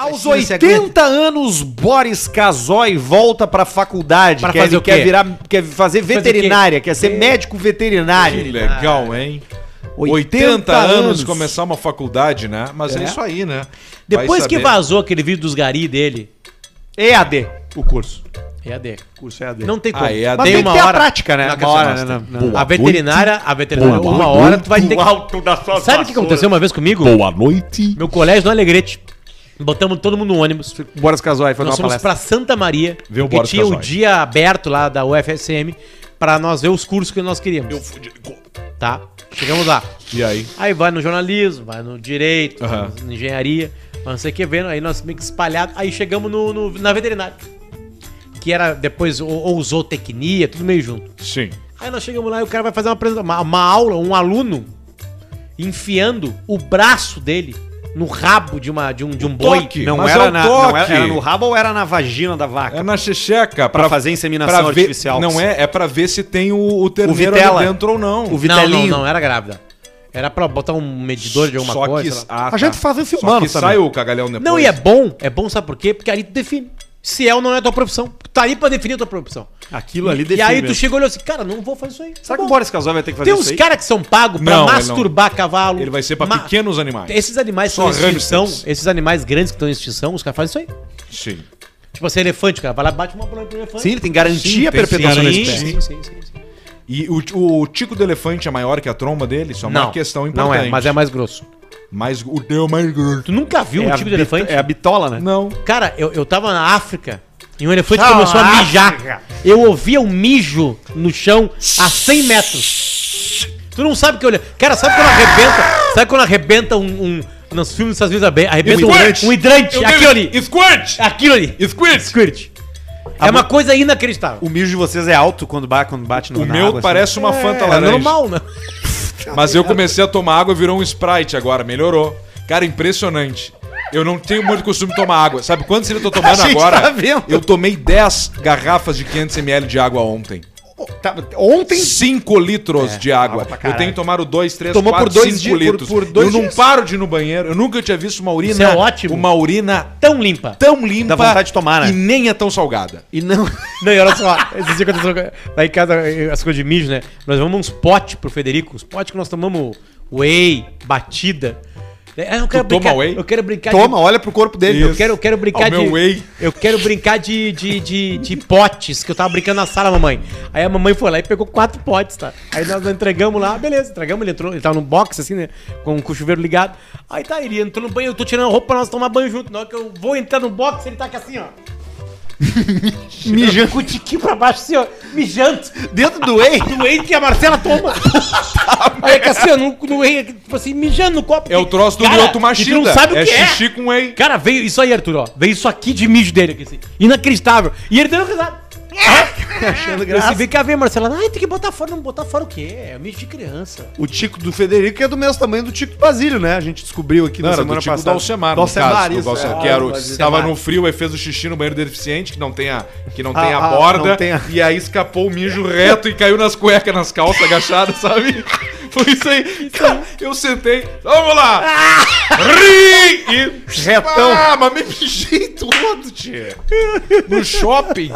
Aos Imagina se 80 anos, Boris Casoy volta pra faculdade. Pra quer, fazer o quer virar, quer fazer veterinária, quer ser médico Que veterinário. legal, hein? 80 80, anos, anos. começar uma faculdade, né? Mas é, É. isso aí, né? Depois que vazou aquele vídeo dos gari dele, EAD, o curso. EAD. Curso EAD. Não tem como. Ah, EAD. Mas tem tem uma que ter hora. a prática, né? Não, Uma hora, né? tem- Não, não. A veterinária, a veterinária, Boa uma noite. hora tu vai ter que... alto da sua Sabe o que aconteceu uma vez comigo? Boa noite. Meu colégio no Alegrete. Botamos todo mundo no ônibus. Boris Casoy foi Nós numa fomos palestra. pra Santa Maria, Vê o porque Boris tinha o Casoy. dia aberto lá da UFSM pra nós ver os cursos que nós queríamos. Eu fudi de Tá? Chegamos lá. E aí? Aí vai no jornalismo, vai no direito, Aham. vai na engenharia, não sei o que vendo. Aí nós meio que espalhados. Aí chegamos no, no- na veterinária. Que era depois, ou, ou zootecnia, tudo meio junto. Sim. Aí nós chegamos lá e o cara vai fazer uma, apresentação, uma, uma aula, um aluno enfiando o braço dele no rabo de, uma, de, um, de um boi. toque. Não, Mas era é o na, não era, toque. era no rabo ou era na vagina da vaca? É na checheca. Pra fazer inseminação pra ver- artificial. Não é, é pra ver se tem o, o terneiro vitela. ali dentro ou não. O Não, vitelinho. não, não, era grávida. Era pra botar um medidor de alguma Só coisa. que, ah, A tá. gente faz esse Só humano que também. sai o cagalhão depois. Não, e é bom, é bom, sabe por quê? Porque ali tu define. Se é ou não é a tua profissão. Tá aí pra definir a tua profissão. Aquilo ali E define aí tu mesmo. chegou e olhou assim, cara, não vou fazer isso aí. Será Tá que o. Boris Casoy vai ter que fazer Tem isso uns aí? caras que são pagos pra Não, ele masturbar cavalo. Ele vai ser pra Ma- pequenos animais. Esses animais que Só estão em extinção, hamsters. esses animais grandes que estão em extinção, os caras fazem isso aí. Sim. Tipo assim, elefante, cara. Vai lá, bate uma bola pro elefante. Sim, ele tem garantia a perpetuação da sim, espécie. sim, sim, sim, sim. E o, o tico do elefante é maior que a tromba dele? Isso é uma Não, questão não importante. é, mas é mais grosso. Mais, o teu é mais grosso. Tu nunca viu um a tipo de elefante? É a bitola, né? Não. Cara, eu, eu tava na África e um elefante Tchau, começou a África. mijar. Eu ouvia um mijo no chão a 100 metros. Tu não sabe o que eu olhei. Cara, sabe quando arrebenta? Sabe quando arrebenta um. um nos filmes Unidos arbe- arrebenta um um hidrante? Eu Aquilo ali. Squirt! Aquilo ali. Squirt! Squirt. É uma coisa inacreditável. O mijo de vocês é alto quando bate, quando bate no O na meu água, assim. parece uma Fanta É laranja. normal, né? Mas eu comecei a tomar água e virou um Sprite agora, melhorou. Cara, impressionante. Eu não tenho muito costume de tomar água. Sabe quantos eu tô tomando agora? tá. Eu tomei 10 garrafas de 500ml de água ontem. Tá, ontem 5 litros de água. água Eu tenho tomado 2, 3, Tomou 4, por dois 5 dias- por- litros. por dois eu não dias. paro de ir no banheiro. Eu nunca tinha visto uma urina. Isso é ótimo. Uma urina Tão limpa. tão limpa. Dá vontade de tomar, né? E nem é tão salgada. e não Não, e olha só, lá em casa, eh, as coisas de mijo, né? Nós vamos uns potes pro Federico, uns potes que nós tomamos whey, batida. Ah, eu quero toma brincar, whey? Eu quero brincar toma, olha pro corpo dele. Eu quero, eu quero brincar Ó, de. meu whey. Eu quero brincar de, de, de, de potes, que eu tava brincando na sala, mamãe. Aí a mamãe foi lá e pegou quatro potes, tá? Aí nós entregamos lá, beleza, entregamos, ele entrou, ele tava no box, assim, né? Com, com o chuveiro ligado. Aí tá, ele entrou no banho, eu tô tirando a roupa pra nós tomar banho junto. Na hora que eu vou entrar no box, ele tá aqui assim, ó. mijando com o tiquinho pra baixo, assim, ó. Mijando. Dentro do whey. Do whey que a Marcela toma. Aí é que assim, ó, no, no whey, tipo assim, mijando no copo. É o troço do Cara, Mioto tu não sabe o é que é. xixi com whey. Cara, veio isso aí, Arthur, ó. Veio isso aqui de mijo dele aqui, assim. Inacreditável. E ele deu risada. Achando Eu disse, vem cá ver, Marcela. Ai, tem que botar fora. Não botar fora o quê? É mijo de criança. O tico do Federico é do mesmo tamanho do tico do Basílio, né? A gente descobriu aqui Não, na semana do tipo do passada. Alcemar, do no Alcemar, caso, do isso. Alcemar, é. que era Ah, o, do Alcemar. tava no frio e fez o xixi no banheiro deficiente, que não tem a, que não tem Ah, a ah, borda, não tem a- e aí escapou o mijo reto e caiu nas cuecas, nas calças agachadas, sabe? Foi isso aí. Cara, eu sentei, vamos lá! Ri! E... Retão. Ah, mas me mijei todo, tia. No shopping.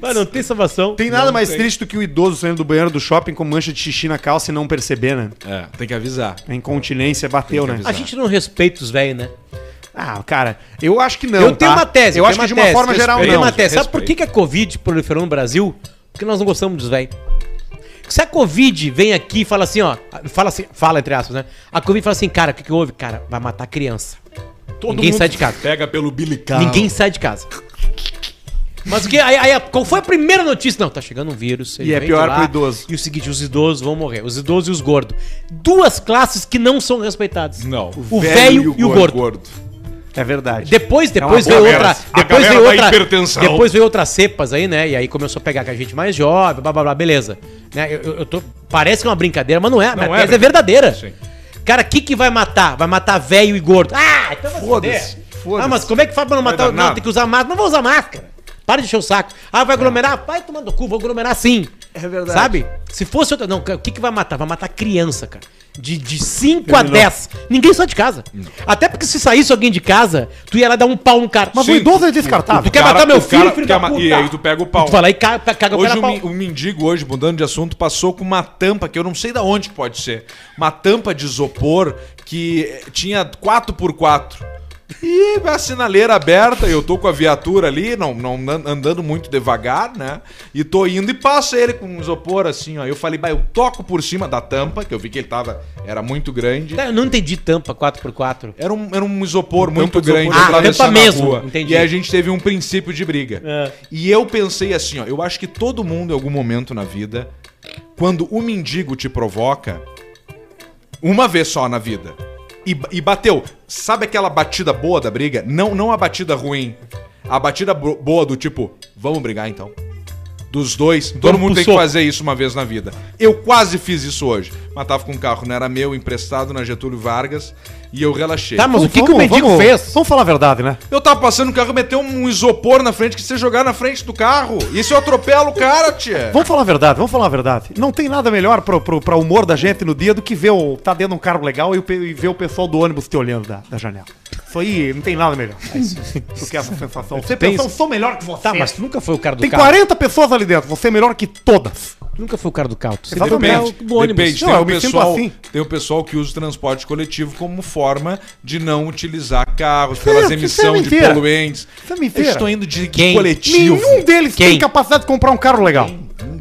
Mas não tem salvação. Tem nada Não mais tem. triste do que o idoso saindo do banheiro do shopping com mancha de xixi na calça e não perceber, né? É, tem que avisar. A incontinência bateu, né? A gente não respeita os velhos, né? Ah, cara, eu acho que não. eu tenho tá? uma tese. Eu tenho acho que de uma tese. forma geral Eu tenho não. uma tese. Sabe por respeito. que, que a Covid proliferou no Brasil? Porque nós não gostamos dos velhos. Se a Covid vem aqui e fala assim, ó. Fala assim, fala entre aspas, né? A Covid fala assim, cara, o que, que houve? Cara, vai matar criança. Ninguém sai de casa. Pega pelo bilical. Ninguém sai de casa. Mas o que? Aí, aí, qual foi a primeira notícia? Não, tá chegando um vírus. E é pior lá, pro idoso. E o seguinte, os idosos vão morrer. Os idosos e os gordos. Duas classes que não são respeitadas. Não. O velho e o gordo. É verdade. Depois, depois É veio outra. Depois veio outra. hipertensão. Depois veio outras cepas aí, né? E aí começou a pegar com a gente mais jovem, blá blá blá, beleza. Né? Eu, eu- eu tô. Parece que é uma brincadeira, mas não é. Não é tese é verdadeira. Sim. Cara, o que, que vai matar? Vai matar velho e gordo. Ah, então vai Foda-se, foda-se. Ah, mas como é que faz pra não matar? Não, tem que usar máscara. Não vou usar máscara. Para de encher o saco. Ah, vai aglomerar? Vai tomar do cu, vou aglomerar sim. É verdade. Sabe? Se fosse outra. Não, o que, que vai matar? Vai matar criança, cara. De, de 5 a 10. Ninguém sai de casa. Até porque se saísse alguém de casa, tu ia lá dar um pau no cara. Mas Sim. o idoso é descartável. Tu quer matar meu filho, filho da puta? E aí tu pega o pau. Tu vai lá e caga, caga o Hoje cara o, pau. mi- o mendigo, hoje, mudando de assunto, passou com uma tampa que eu não sei da onde que pode ser. Uma tampa de isopor que tinha 4x4. E a sinaleira aberta, eu tô com a viatura ali, não, não an- andando muito devagar, né? E tô indo e passa ele com um isopor assim, ó. Eu falei, bah, eu toco por cima da tampa, que eu vi que ele tava, era muito grande. Tá, Eu não entendi tampa 4x4. Era um, era um isopor Um muito de grande isopor. Ah, tampa a mesmo, rua. entendi. E a gente teve um princípio de briga. É. E eu pensei assim, ó, eu acho que todo mundo em algum momento na vida, quando o mendigo te provoca, uma vez só na vida, e, e bateu, sabe aquela batida boa da briga? Não, não a batida ruim, a batida bo- boa do tipo, vamos brigar então. Dos dois, todo Vamos mundo tem que fazer isso uma vez na vida. Eu quase fiz isso hoje. Mas tava com um carro, não era meu, emprestado na Getúlio Vargas, e eu relaxei. Tá, mas o Vamos- que, que o mendigo vamos- fez? Vamos falar a verdade, né? Eu tava passando o carro, meteu um isopor na frente que você jogar na frente do carro. E se eu atropelo o cara, tia? Vamos falar a verdade, vamos falar a verdade. Não tem nada melhor pro, pro, pra humor da gente no dia do que ver o. tá dentro de um carro legal e, e ver o pessoal do ônibus te olhando da, da janela. Isso aí não tem nada melhor. do que essa sensação. Você Tem pensa, eu sou melhor que você. Tá, mas tu nunca foi o cara do Tem carro. 40 pessoas ali dentro, você é melhor que todas. Tu nunca foi o cara do carro. Sempre Exatamente. cara do ônibus. Depende, Não, tem, sinto pessoal, assim. tem o pessoal que usa o transporte coletivo como forma de não utilizar carros Isso pelas é- isso é emissões de poluentes. Isso é mentira. Eu estou indo de Quem? coletivo. Nenhum deles Quem? tem capacidade de comprar um carro legal.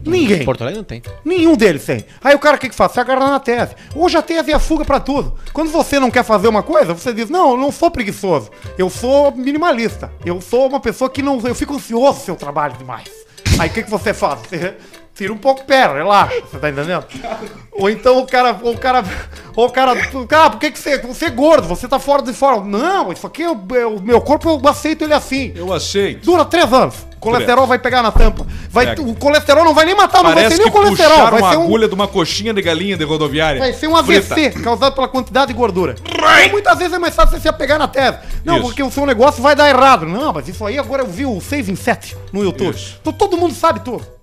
Ninguém. Porto Alegre não tem. Nenhum deles tem. Aí o cara o que, que faz? Se agarra na tese. Hoje a tese é a fuga pra tudo. Quando você não quer fazer uma coisa, você diz: Não, eu não sou preguiçoso. Eu sou minimalista. Eu sou uma pessoa que não. Eu fico ansioso se eu trabalho demais. Aí o que, que você faz? Você tira um pouco o pé, relaxa. Você tá entendendo? Ou então o cara. O cara. Ou o cara. Cara, por que, que você. Você é gordo, você tá fora de forma. Não, isso aqui é o, é meu corpo, eu aceito ele assim. Eu aceito. Dura três anos. O colesterol vai pegar na tampa. Vai, Pega. o colesterol não vai nem matar, não vai Parece ser nem o colesterol. Vai uma ser um, agulha de uma coxinha de galinha de rodoviária. vai ser um Frita. AVC causado pela quantidade de gordura. Então, muitas vezes é mais fácil você se apegar na tese. Não, Isso. porque o seu negócio vai dar errado. Não, mas isso aí agora eu vi o 6 em 7 no YouTube. Isso. Então todo mundo sabe tudo.